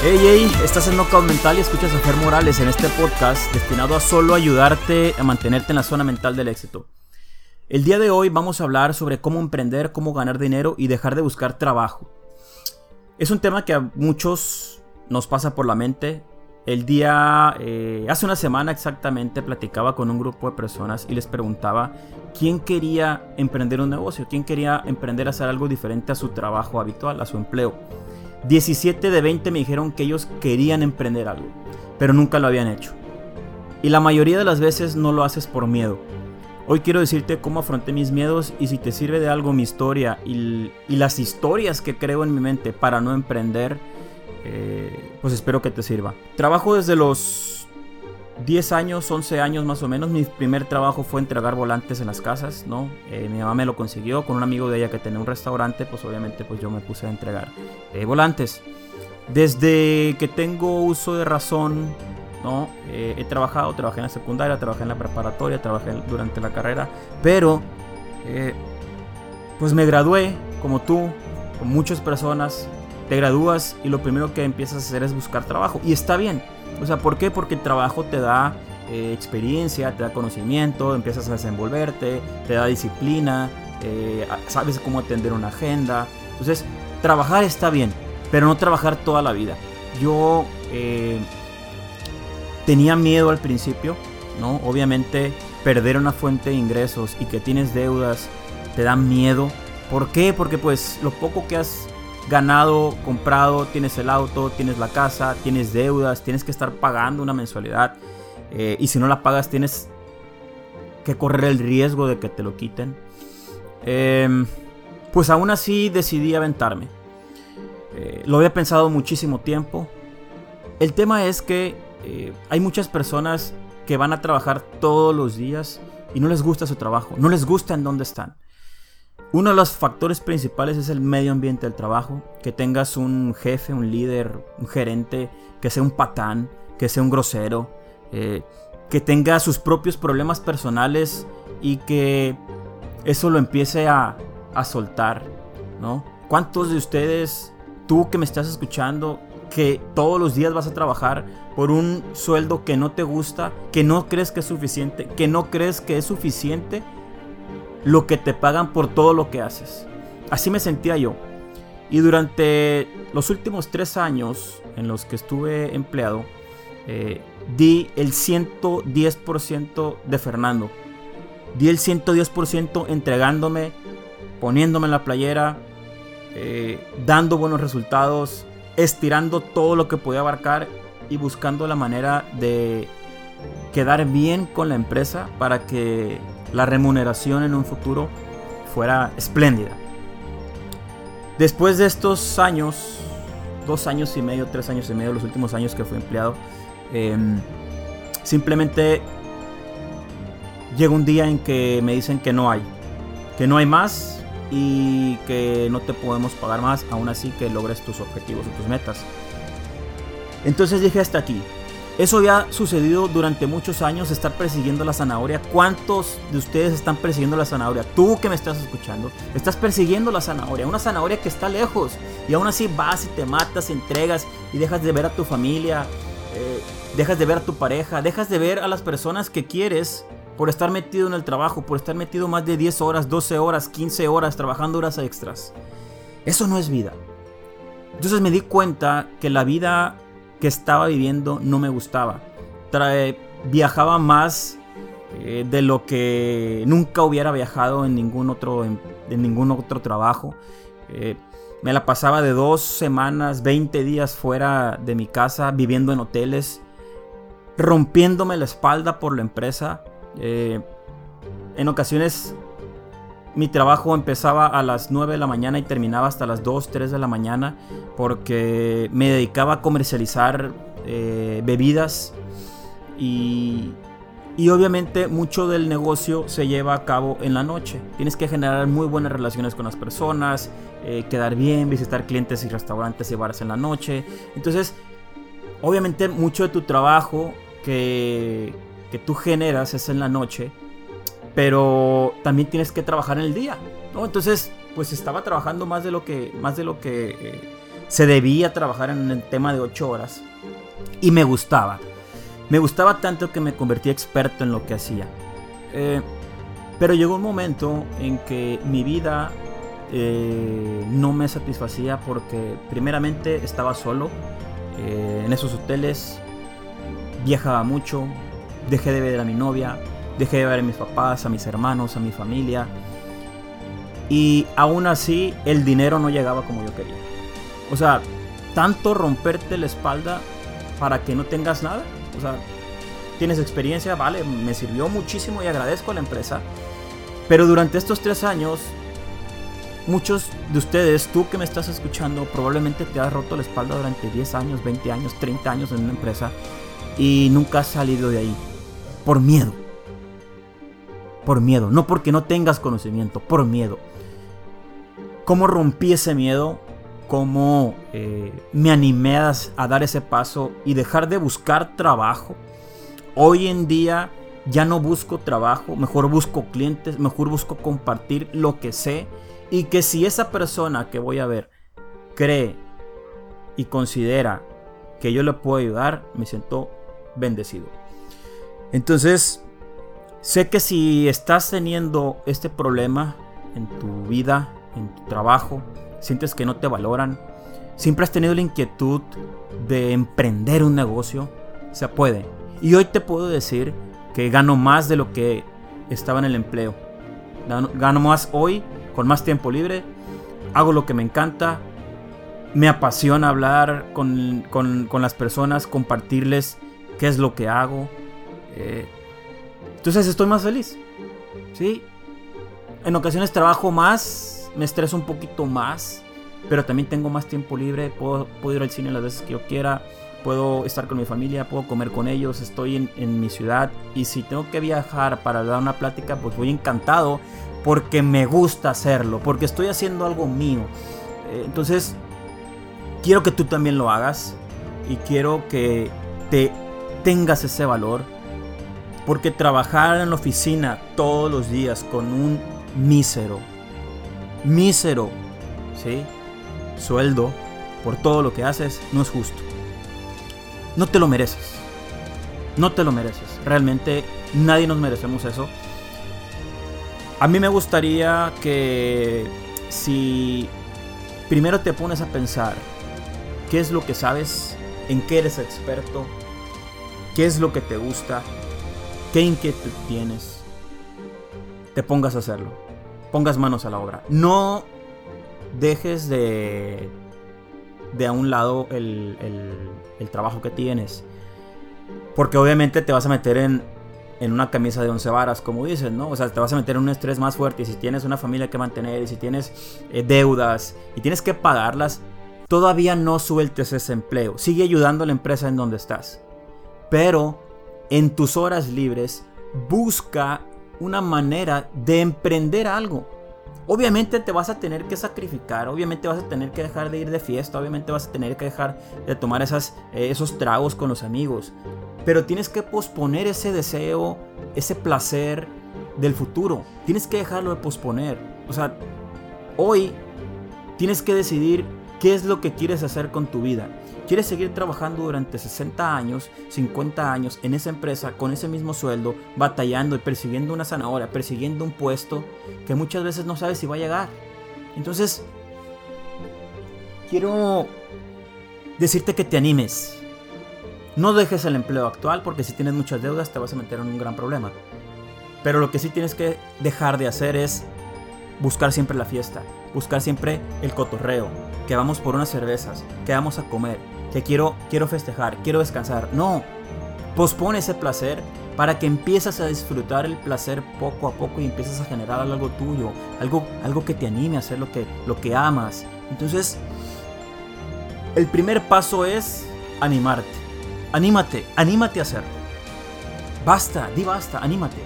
Hey, hey, estás en Knockout Mental y escuchas a Fer Morales en este podcast destinado a solo ayudarte a mantenerte en la zona mental del éxito. El día de hoy vamos a hablar sobre cómo emprender, cómo ganar dinero y dejar de buscar trabajo. Es un tema que a muchos nos pasa por la mente. El día, eh, hace una semana exactamente, platicaba con un grupo de personas y les preguntaba quién quería emprender un negocio, quién quería emprender a hacer algo diferente a su trabajo habitual, a su empleo. 17 de 20 me dijeron que ellos querían emprender algo, pero nunca lo habían hecho. Y la mayoría de las veces no lo haces por miedo. Hoy quiero decirte cómo afronté mis miedos y si te sirve de algo mi historia y, las historias que creo en mi mente para no emprender, eh, pues espero que te sirva. Trabajo desde los 10 años, 11 años más o menos, mi primer trabajo fue entregar volantes en las casas, ¿no? Eh, mi mamá me lo consiguió con un amigo de ella que tenía un restaurante, pues obviamente pues yo me puse a entregar eh, volantes. Desde que tengo uso de razón, ¿no? Eh, he trabajado, trabajé en la secundaria, trabajé en la preparatoria, trabajé durante la carrera, pero pues me gradué, como tú, con muchas personas, te gradúas y lo primero que empiezas a hacer es buscar trabajo. Y está bien, o sea, ¿por qué? Porque el trabajo te da eh, experiencia, te da conocimiento, empiezas a desenvolverte, te da disciplina, eh, sabes cómo atender una agenda. Entonces, trabajar está bien, pero no trabajar toda la vida. Yo eh, tenía miedo al principio, ¿no? Obviamente, perder una fuente de ingresos y que tienes deudas te da miedo. ¿Por qué? Porque pues lo poco que has ganado, comprado, tienes el auto, tienes la casa, tienes deudas, tienes que estar pagando una mensualidad. Eh, y si no la pagas, tienes que correr el riesgo de que te lo quiten. Em, pues aún así decidí aventarme. Eh, lo había pensado muchísimo tiempo. El tema es que eh, hay muchas personas que van a trabajar todos los días y no les gusta su trabajo, no les gusta en dónde están. Uno de los factores principales es el medio ambiente del trabajo, que tengas un jefe, un líder, un gerente, que sea un patán, que sea un grosero, eh, que tenga sus propios problemas personales y que eso lo empiece a, a soltar, ¿no? ¿Cuántos de ustedes, tú que me estás escuchando, que todos los días vas a trabajar por un sueldo que no te gusta, que no crees que es suficiente, que no crees que es suficiente lo que te pagan por todo lo que haces. Así me sentía yo. Y durante los últimos tres años en los que estuve empleado, eh, di el 110% de Fernando. Di el 110% entregándome, poniéndome en la playera, eh, dando buenos resultados, estirando todo lo que podía abarcar y buscando la manera de quedar bien con la empresa para que la remuneración en un futuro fuera espléndida. Después de estos años, dos años y medio, tres años y medio, los últimos años que fui empleado, em, simplemente llega un día en que me dicen que no hay, que no hay más y que no te podemos pagar más, aún así que logres tus objetivos y tus metas. Entonces dije hasta aquí, eso ya ha sucedido durante muchos años, estar persiguiendo la zanahoria. ¿Cuántos de ustedes están persiguiendo la zanahoria? Tú que me estás escuchando, estás persiguiendo la zanahoria, una zanahoria que está lejos. Y aún así vas y te matas, entregas y dejas de ver a tu familia, eh, dejas de ver a tu pareja, dejas de ver a las personas que quieres por estar metido en el trabajo, por estar metido más de 10 horas, 12 horas, 15 horas, trabajando horas extras. Eso no es vida. Entonces me di cuenta que la vida que estaba viviendo no me gustaba. viajaba más eh, de lo que nunca hubiera viajado en ningún otro, en, ningún otro trabajo. Eh, me la pasaba de dos semanas, 20 días fuera de mi casa, viviendo en hoteles, rompiéndome la espalda por la empresa. Eh, en ocasiones mi trabajo empezaba a las 9 de la mañana y terminaba hasta las 2, 3 de la mañana porque me dedicaba a comercializar eh, bebidas y, y obviamente mucho del negocio se lleva a cabo en la noche. Tienes que generar muy buenas relaciones con las personas, eh, quedar bien, visitar clientes y restaurantes y bares en la noche. Entonces, obviamente mucho de tu trabajo que, que tú generas es en la noche pero también tienes que trabajar en el día, ¿no? Entonces, pues estaba trabajando más de lo que, más de lo que, eh, se debía trabajar en el tema de 8 horas. Y me gustaba. Me gustaba tanto que me convertí experto en lo que hacía. Eh, pero llegó un momento en que mi vida eh, no me satisfacía porque primeramente estaba solo en esos hoteles, viajaba mucho, dejé de ver a mi novia, dejé de ver a mis papás, a mis hermanos, a mi familia. Y aún así el dinero no llegaba como yo quería. O sea, tanto romperte la espalda para que no tengas nada. O sea, tienes experiencia, vale, me sirvió muchísimo y agradezco a la empresa. Pero durante estos tres años, muchos de ustedes, tú que me estás escuchando, probablemente te has roto la espalda durante 10 años, 20 años, 30 años en una empresa y nunca has salido de ahí. Por miedo. Por miedo. No porque no tengas conocimiento, por miedo. ¿Cómo rompí ese miedo? ¿Cómo eh, me animé a, a dar ese paso y dejar de buscar trabajo? Hoy en día ya no busco trabajo, mejor busco clientes, mejor busco compartir lo que sé y que si esa persona que voy a ver cree y considera que yo le puedo ayudar, me siento bendecido. Entonces, sé que si estás teniendo este problema en tu vida, en tu trabajo, sientes que no te valoran, siempre has tenido la inquietud de emprender un negocio, se puede. Y hoy te puedo decir que gano más de lo que estaba en el empleo. Gano más hoy, con más tiempo libre, hago lo que me encanta, me apasiona hablar con, las personas, compartirles qué es lo que hago. Eh, entonces estoy más feliz. ¿sí? En ocasiones trabajo más, me estreso un poquito más, pero también tengo más tiempo libre, puedo, ir al cine las veces que yo quiera, puedo estar con mi familia, puedo comer con ellos, estoy en, mi ciudad y si tengo que viajar para dar una plática, pues voy encantado porque me gusta hacerlo, porque estoy haciendo algo mío. Eh, entonces, quiero que tú también lo hagas y quiero que te tengas ese valor, porque trabajar en la oficina todos los días con un mísero, mísero, ¿sí? Sueldo por todo lo que haces no es justo. No te lo mereces. No te lo mereces. Realmente nadie nos merecemos eso. A mí me gustaría que si primero te pones a pensar qué es lo que sabes, en qué eres experto, qué es lo que te gusta, qué inquietud tienes, te pongas a hacerlo. Pongas manos a la obra. No dejes de de a un lado el, trabajo que tienes. Porque obviamente te vas a meter en, en una camisa de once varas, como dices, ¿no? O sea, te vas a meter en un estrés más fuerte. Y si tienes una familia que mantener, y si tienes eh, deudas, y tienes que pagarlas, todavía no sueltes ese empleo. Sigue ayudando a la empresa en donde estás. Pero en tus horas libres, busca una manera de emprender algo. Obviamente te vas a tener que sacrificar, obviamente vas a tener que dejar de ir de fiesta, obviamente vas a tener que dejar de tomar esas, eh, esos tragos con los amigos. Pero tienes que posponer ese deseo, ese placer del futuro. Tienes que dejarlo de posponer. O sea, hoy tienes que decidir qué es lo que quieres hacer con tu vida. ¿Quieres seguir trabajando durante 60 años, 50 años en esa empresa con ese mismo sueldo, batallando y persiguiendo una zanahoria, persiguiendo un puesto que muchas veces no sabes si va a llegar? Entonces, quiero decirte que te animes. No dejes el empleo actual porque si tienes muchas deudas te vas a meter en un gran problema. Pero lo que sí tienes que dejar de hacer es buscar siempre la fiesta, buscar siempre el cotorreo, que vamos por unas cervezas, que vamos a comer, que quiero, quiero festejar, quiero descansar. No, pospone ese placer para que empieces a disfrutar el placer poco a poco y empieces a generar algo tuyo, algo, algo que te anime a hacer lo que, lo que amas. Entonces, el primer paso es animarte. Anímate, anímate a hacerlo. Basta, di basta, anímate.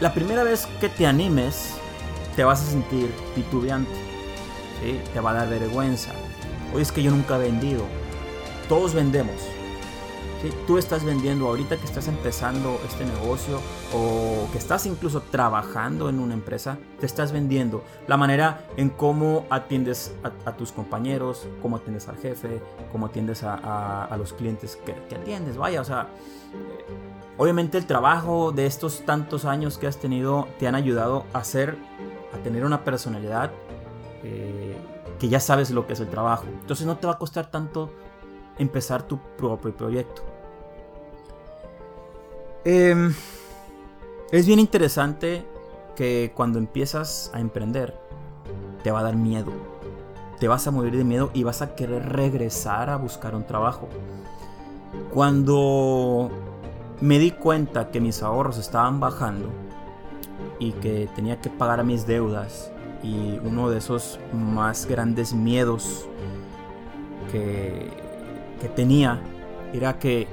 La primera vez que te animes, te vas a sentir titubeante. Te va a dar vergüenza. Hoy es que yo nunca he vendido. Todos vendemos. Tú estás vendiendo ahorita que estás empezando este negocio o que estás incluso trabajando en una empresa, te estás vendiendo la manera en cómo atiendes a, tus compañeros, cómo atiendes al jefe, cómo atiendes a, los clientes que, atiendes. Vaya, o sea, obviamente el trabajo de estos tantos años que has tenido te han ayudado a ser, a tener una personalidad eh, que ya sabes lo que es el trabajo. Entonces no te va a costar tanto empezar tu propio proyecto. Em, es bien interesante que cuando empiezas a emprender, te va a dar miedo. Te vas a morir de miedo y vas a querer regresar a buscar un trabajo. Cuando me di cuenta que mis ahorros estaban bajando y que tenía que pagar mis deudas y uno de esos más grandes miedos que, tenía era que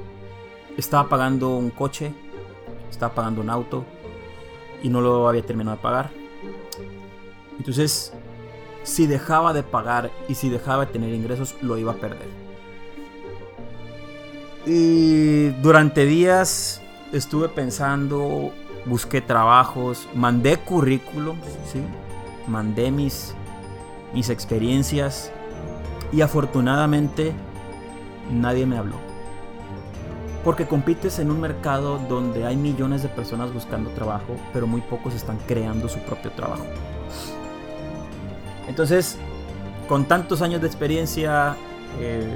estaba pagando un coche, estaba pagando un auto y no lo había terminado de pagar. Entonces, si dejaba de pagar y si dejaba de tener ingresos, lo iba a perder. Y durante días estuve pensando, busqué trabajos, mandé currículums, ¿sí? Mandé mis, mis experiencias y afortunadamente nadie me habló. Porque compites en un mercado donde hay millones de personas buscando trabajo, pero muy pocos están creando su propio trabajo. Entonces, con tantos años de experiencia, eh,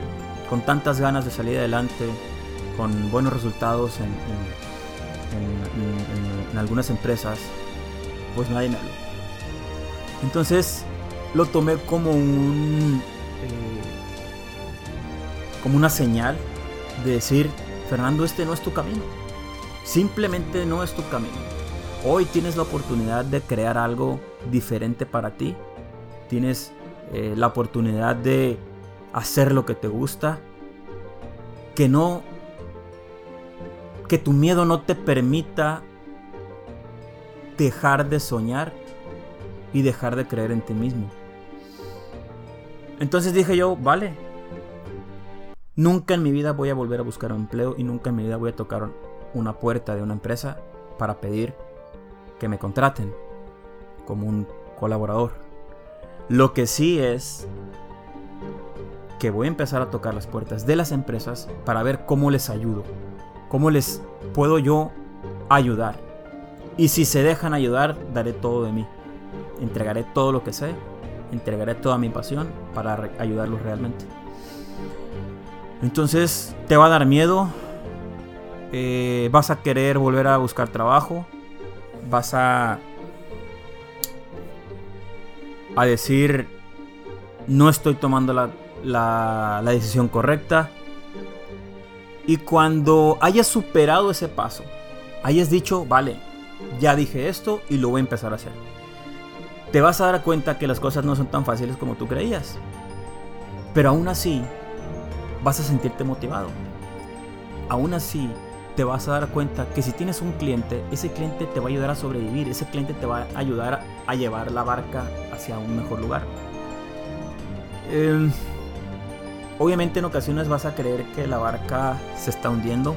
con tantas ganas de salir adelante, con buenos resultados en, en, algunas empresas, pues nadie me habló. Entonces, lo tomé como un como una señal de decir, Fernando, este no es tu camino. Simplemente no es tu camino. Hoy tienes la oportunidad de crear algo diferente para ti. Tienes eh, la oportunidad de hacer lo que te gusta. Que no... Que tu miedo no te permita dejar de soñar y dejar de creer en ti mismo. Entonces dije yo, vale, Nunca en mi vida voy a volver a buscar un empleo y nunca en mi vida voy a tocar una puerta de una empresa para pedir que me contraten como un colaborador. Lo que sí es que voy a empezar a tocar las puertas de las empresas para ver cómo les ayudo, cómo les puedo yo ayudar. Y si se dejan ayudar, daré todo de mí. Entregaré todo lo que sé, entregaré toda mi pasión para ayudarlos realmente. Entonces te va a dar miedo. Eh, vas a querer volver a buscar trabajo. Vas a. a decir. No estoy tomando la, la, la decisión correcta. Y cuando hayas superado ese paso, hayas dicho, vale, ya dije esto y lo voy a empezar a hacer. Te vas a dar cuenta que las cosas no son tan fáciles como tú creías. Pero aún así, vas a sentirte motivado. Aún así, te vas a dar cuenta que si tienes un cliente, ese cliente te va a ayudar a sobrevivir, ese cliente te va a ayudar a llevar la barca hacia un mejor lugar. Em, obviamente en ocasiones vas a creer que la barca se está hundiendo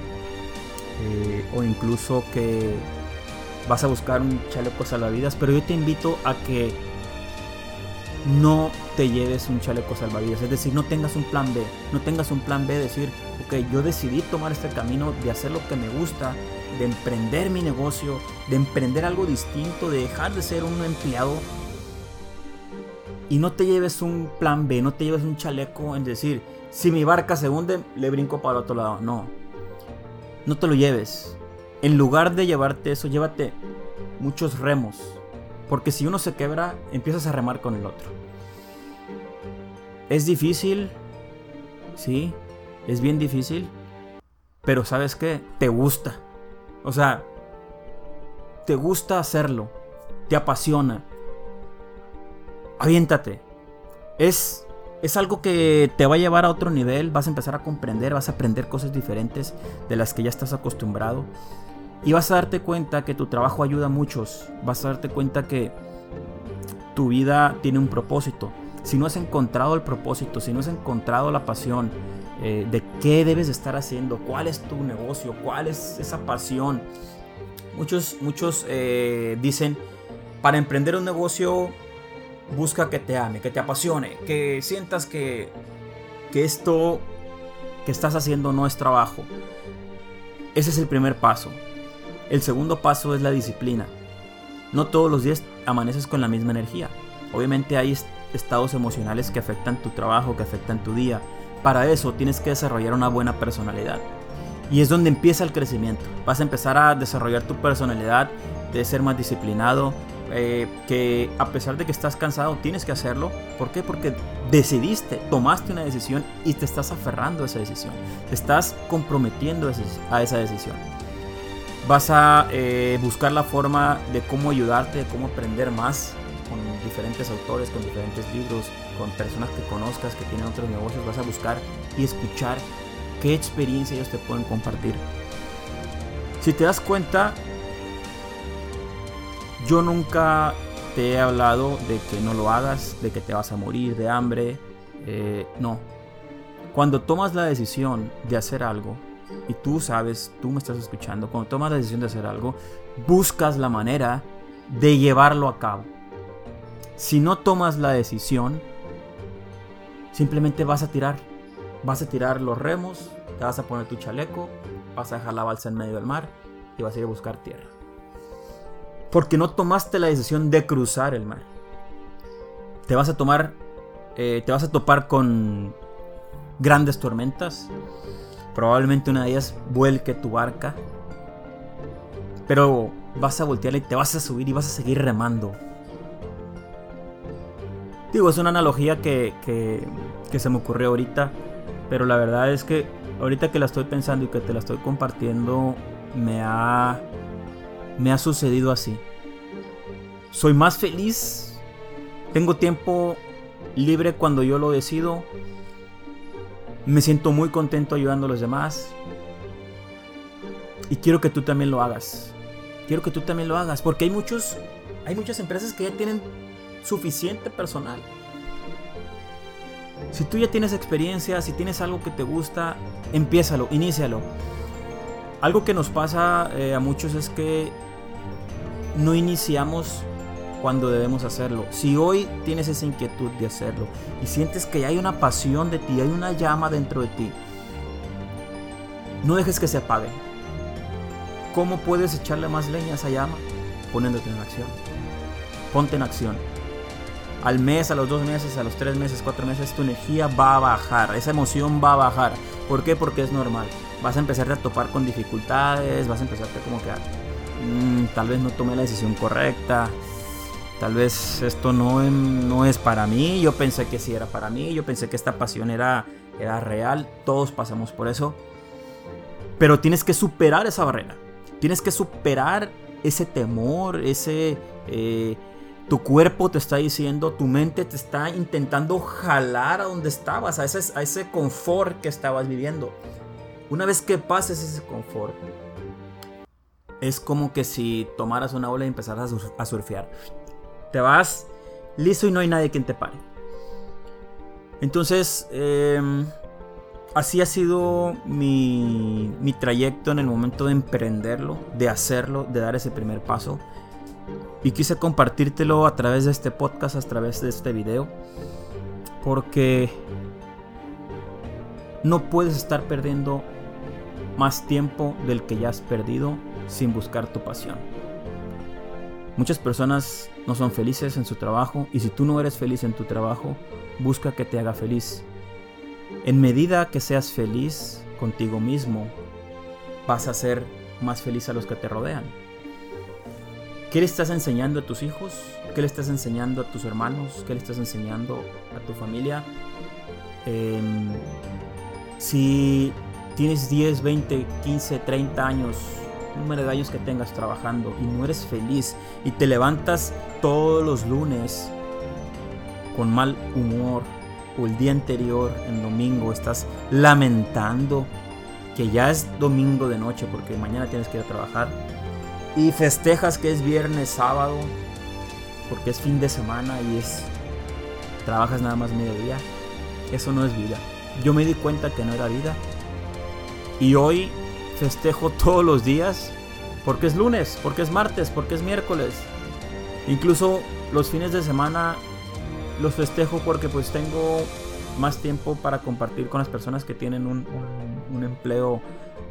eh, o incluso que vas a buscar un chaleco salvavidas, pero yo te invito a que no te lleves un chaleco salvavidas. Es decir, no tengas un plan B. No tengas un plan B de decir, ok, yo decidí tomar este camino de hacer lo que me gusta, de emprender mi negocio, de emprender algo distinto, de dejar de ser un empleado. Y no te lleves un plan B, no te lleves un chaleco en decir, si mi barca se hunde, le brinco para el otro lado. No. No te lo lleves. En lugar de llevarte eso, llévate muchos remos. Porque si uno se quebra, empiezas a remar con el otro. Es difícil, sí, es bien difícil, pero sabes qué, te gusta. O sea, te gusta hacerlo, te apasiona. Aviéntate. Es, es algo que te va a llevar a otro nivel, vas a empezar a comprender, vas a aprender cosas diferentes de las que ya estás acostumbrado. Y vas a darte cuenta que tu trabajo ayuda a muchos. Vas a darte cuenta que tu vida tiene un propósito. Si no has encontrado el propósito, si no has encontrado la pasión eh, de qué debes estar haciendo, cuál es tu negocio, cuál es esa pasión. Muchos, muchos eh, dicen, para emprender un negocio, busca que te ame, que te apasione, que sientas que, que esto que estás haciendo no es trabajo. Ese es el primer paso. El segundo paso es la disciplina. No todos los días amaneces con la misma energía. Obviamente hay estados emocionales que afectan tu trabajo, que afectan tu día. Para eso tienes que desarrollar una buena personalidad. Y es donde empieza el crecimiento. Vas a empezar a desarrollar tu personalidad, de ser más disciplinado, eh, que a pesar de que estás cansado, tienes que hacerlo. ¿Por qué? Porque decidiste, tomaste una decisión y te estás aferrando a esa decisión. Te estás comprometiendo a esa decisión. Vas a eh, buscar la forma de cómo ayudarte, de cómo aprender más con diferentes autores, con diferentes libros, con personas que conozcas que tienen otros negocios. Vas a buscar y escuchar qué experiencia ellos te pueden compartir. Si te das cuenta, yo nunca te he hablado de que no lo hagas, de que te vas a morir de hambre. Eh, no. Cuando tomas la decisión de hacer algo, y tú sabes, tú me estás escuchando, cuando tomas la decisión de hacer algo, buscas la manera de llevarlo a cabo. Si no tomas la decisión, simplemente vas a tirar. Vas a tirar los remos, te vas a poner tu chaleco, vas a dejar la balsa en medio del mar y vas a ir a buscar tierra. Porque no tomaste la decisión de cruzar el mar. Te vas a tomar, eh, te vas a topar con grandes tormentas, Probablemente una de ellas vuelque tu barca. Pero vas a voltear y te vas a subir y vas a seguir remando. Digo, es una analogía que, que, se me ocurrió ahorita. Pero la verdad es que ahorita que la estoy pensando y que te la estoy compartiendo, me ha, me ha sucedido así. Soy más feliz. Tengo tiempo libre cuando yo lo decido. Me siento muy contento ayudando a los demás. Y quiero que tú también lo hagas. Quiero que tú también lo hagas. Porque hay muchos. Hay muchas empresas que ya tienen suficiente personal. Si tú ya tienes experiencia, si tienes algo que te gusta, empiézalo, inícialo. Algo que nos pasa eh, a muchos es que no iniciamos cuando debemos hacerlo. Si hoy tienes esa inquietud de hacerlo y sientes que hay una pasión de ti, hay una llama dentro de ti, no dejes que se apague. ¿Cómo puedes echarle más leña a esa llama? Poniéndote en acción. Ponte en acción. Al mes, a los dos meses, a los tres meses, cuatro meses, tu energía va a bajar, esa emoción va a bajar. ¿Por qué? Porque es normal. Vas a empezar a topar con dificultades, vas a empezar a como que mm, tal vez no tomé la decisión correcta, Tal vez esto no, no es para mí, yo pensé que sí era para mí, yo pensé que esta pasión era, era real, todos pasamos por eso. Pero tienes que superar esa barrera, tienes que superar ese temor, ese... Eh, tu cuerpo te está diciendo, tu mente te está intentando jalar a donde estabas, a ese, a ese confort que estabas viviendo. Una vez que pases ese confort, es como que si tomaras una ola y empezaras a surfear te vas liso y no hay nadie quien te pare. Entonces, em, así ha sido mi, mi trayecto en el momento de emprenderlo, de hacerlo, de dar ese primer paso. Y quise compartírtelo a través de este podcast, a través de este video. Porque no puedes estar perdiendo más tiempo del que ya has perdido sin buscar tu pasión. Muchas personas no son felices en su trabajo y si tú no eres feliz en tu trabajo, busca que te haga feliz. En medida que seas feliz contigo mismo, vas a ser más feliz a los que te rodean. ¿Qué le estás enseñando a tus hijos? ¿Qué le estás enseñando a tus hermanos? ¿Qué le estás enseñando a tu familia? Em, si tienes 10, 20, 15, 30 años número de años que tengas trabajando y no eres feliz y te levantas todos los lunes con mal humor o el día anterior, en domingo, estás lamentando que ya es domingo de noche porque mañana tienes que ir a trabajar y festejas que es viernes, sábado, porque es fin de semana y es trabajas nada más mediodía. Eso no es vida. yo me di cuenta que no era vida. Y hoy festejo todos los días porque es lunes, porque es martes, porque es miércoles. Incluso los fines de semana los festejo porque pues tengo más tiempo para compartir con las personas que tienen un, empleo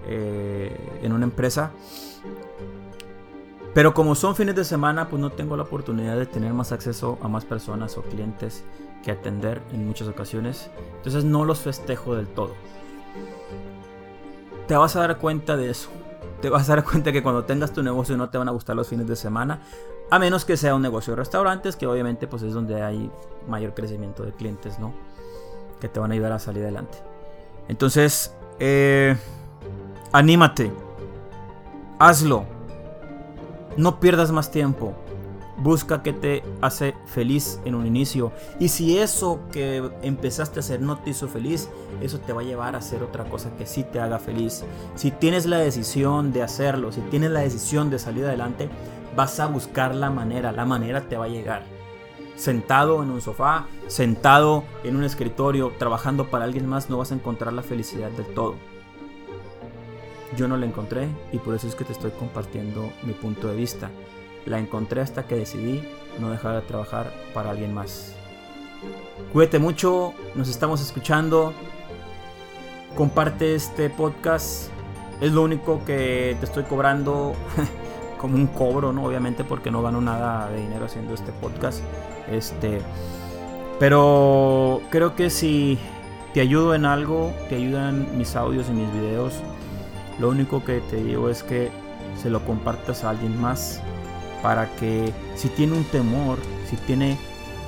eh, en una empresa. Pero como son fines de semana, pues no tengo la oportunidad de tener más acceso a más personas o clientes que atender en muchas ocasiones. Entonces no los festejo del todo. Te vas a dar cuenta de eso. Te vas a dar cuenta que cuando tengas tu negocio no te van a gustar los fines de semana. A menos que sea un negocio de restaurantes, que obviamente pues es donde hay mayor crecimiento de clientes, ¿no? Que te van a ayudar a salir adelante. Entonces, eh, anímate. Hazlo no pierdas más tiempo. Busca qué te hace feliz en un inicio. Y si eso que empezaste a hacer no te hizo feliz, eso te va a llevar a hacer otra cosa que sí te haga feliz. Si tienes la decisión de hacerlo, si tienes la decisión de salir adelante, vas a buscar la manera. La manera te va a llegar. Sentado en un sofá, sentado en un escritorio, trabajando para alguien más, no vas a encontrar la felicidad del todo yo no la encontré y por eso es que te estoy compartiendo mi punto de vista. La encontré hasta que decidí no dejar de trabajar para alguien más. Cuídate mucho, nos estamos escuchando. Comparte este podcast. Es lo único que te estoy cobrando como un cobro, ¿no? Obviamente porque no gano nada de dinero haciendo este podcast. Este, pero creo que si te ayudo en algo, te ayudan mis audios y mis videos, lo único que te digo es que se lo compartas a alguien más para que si tiene un temor, si tiene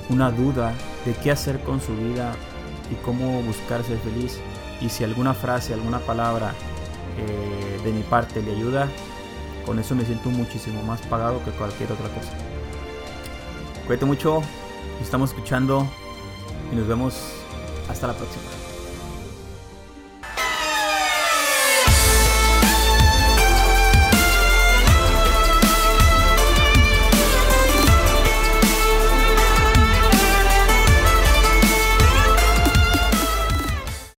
una duda de qué hacer con su vida y cómo buscar ser feliz, y si alguna frase, alguna palabra eh, de mi parte le ayuda, con eso me siento muchísimo más pagado que cualquier otra cosa. Cuídate mucho, nos estamos escuchando y nos vemos hasta la próxima.